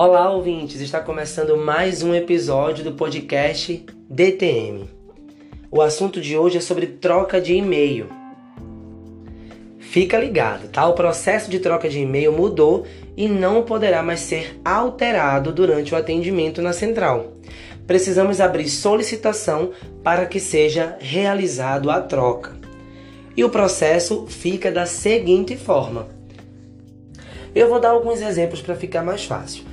Olá, ouvintes! Está começando mais um episódio do podcast DTM. O assunto de hoje é sobre troca de e-mail. Fica ligado, tá? O processo de troca de e-mail mudou e não poderá mais ser alterado durante o atendimento na central. Precisamos abrir solicitação para que seja realizado a troca. E o processo fica da seguinte forma. Eu vou dar alguns exemplos para ficar mais fácil.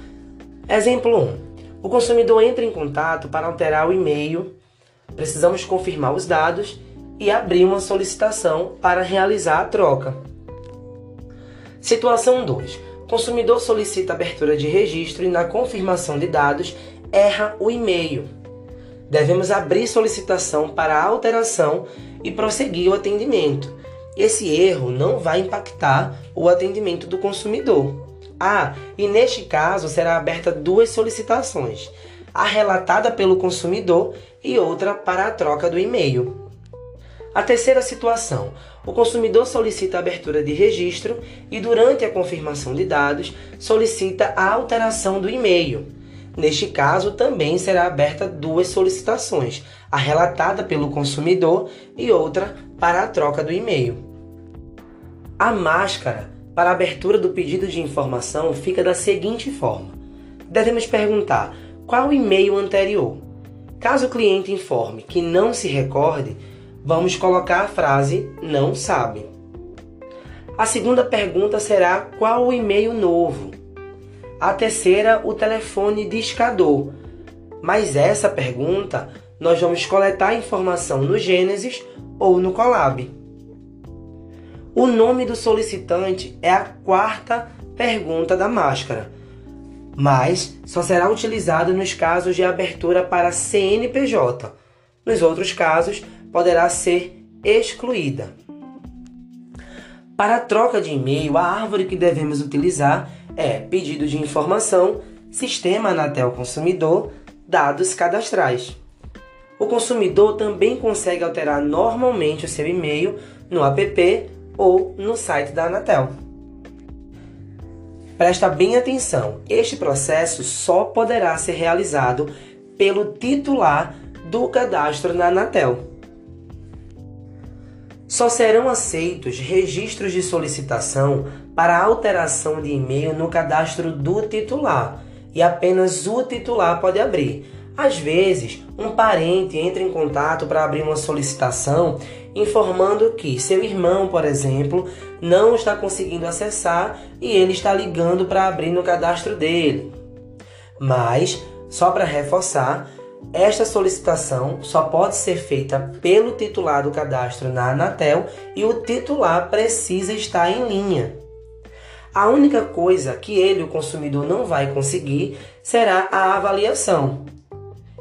Exemplo 1. O consumidor entra em contato para alterar o e-mail, precisamos confirmar os dados e abrir uma solicitação para realizar a troca. Situação 2. O consumidor solicita abertura de registro e, na confirmação de dados, erra o e-mail. Devemos abrir solicitação para alteração e prosseguir o atendimento. Esse erro não vai impactar o atendimento do consumidor. Ah, e neste caso será aberta duas solicitações: a relatada pelo consumidor e outra para a troca do e-mail. A terceira situação: o consumidor solicita a abertura de registro e, durante a confirmação de dados, solicita a alteração do e-mail. Neste caso, também será aberta duas solicitações: a relatada pelo consumidor e outra para a troca do e-mail. A máscara para a abertura do pedido de informação fica da seguinte forma: devemos perguntar qual e-mail anterior. Caso o cliente informe que não se recorde, vamos colocar a frase não sabe. A segunda pergunta será qual o e-mail novo. A terceira, o telefone discador. Mas essa pergunta nós vamos coletar a informação no Gênesis ou no Colab. O nome do solicitante é a quarta pergunta da máscara, mas só será utilizado nos casos de abertura para CNPJ. Nos outros casos, poderá ser excluída. Para a troca de e-mail, a árvore que devemos utilizar é pedido de informação, sistema Anatel Consumidor, dados cadastrais. O consumidor também consegue alterar normalmente o seu e-mail no app ou no site da Anatel. Presta bem atenção, este processo só poderá ser realizado pelo titular do cadastro na Anatel. Só serão aceitos registros de solicitação para alteração de e-mail no cadastro do titular e apenas o titular pode abrir. Às vezes, um parente entra em contato para abrir uma solicitação informando que seu irmão, por exemplo, não está conseguindo acessar e ele está ligando para abrir no cadastro dele. Mas, só para reforçar, esta solicitação só pode ser feita pelo titular do cadastro na Anatel e o titular precisa estar em linha. A única coisa que ele, o consumidor, não vai conseguir será a avaliação.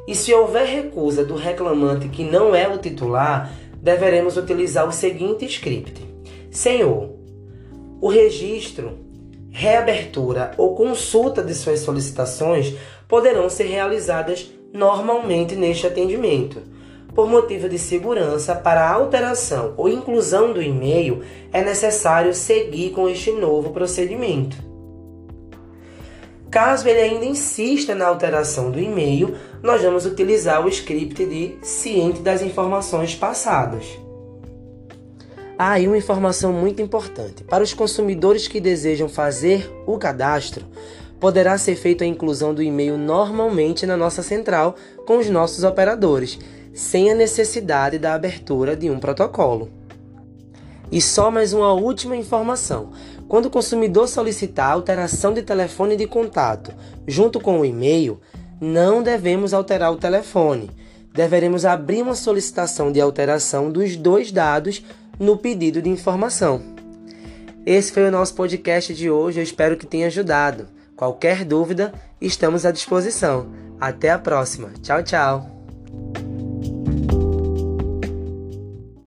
E se houver recusa do reclamante que não é o titular, deveremos utilizar o seguinte script: Senhor, o registro, reabertura ou consulta de suas solicitações poderão ser realizadas normalmente neste atendimento. Por motivo de segurança, para a alteração ou inclusão do e-mail, é necessário seguir com este novo procedimento. Caso ele ainda insista na alteração do e-mail, nós vamos utilizar o script de ciente das informações passadas. Ah, e uma informação muito importante: para os consumidores que desejam fazer o cadastro, poderá ser feita a inclusão do e-mail normalmente na nossa central com os nossos operadores, sem a necessidade da abertura de um protocolo. E só mais uma última informação: quando o consumidor solicitar alteração de telefone de contato junto com o e-mail, não devemos alterar o telefone. Deveremos abrir uma solicitação de alteração dos dois dados no pedido de informação. Esse foi o nosso podcast de hoje, eu espero que tenha ajudado. Qualquer dúvida, estamos à disposição. Até a próxima. Tchau, tchau.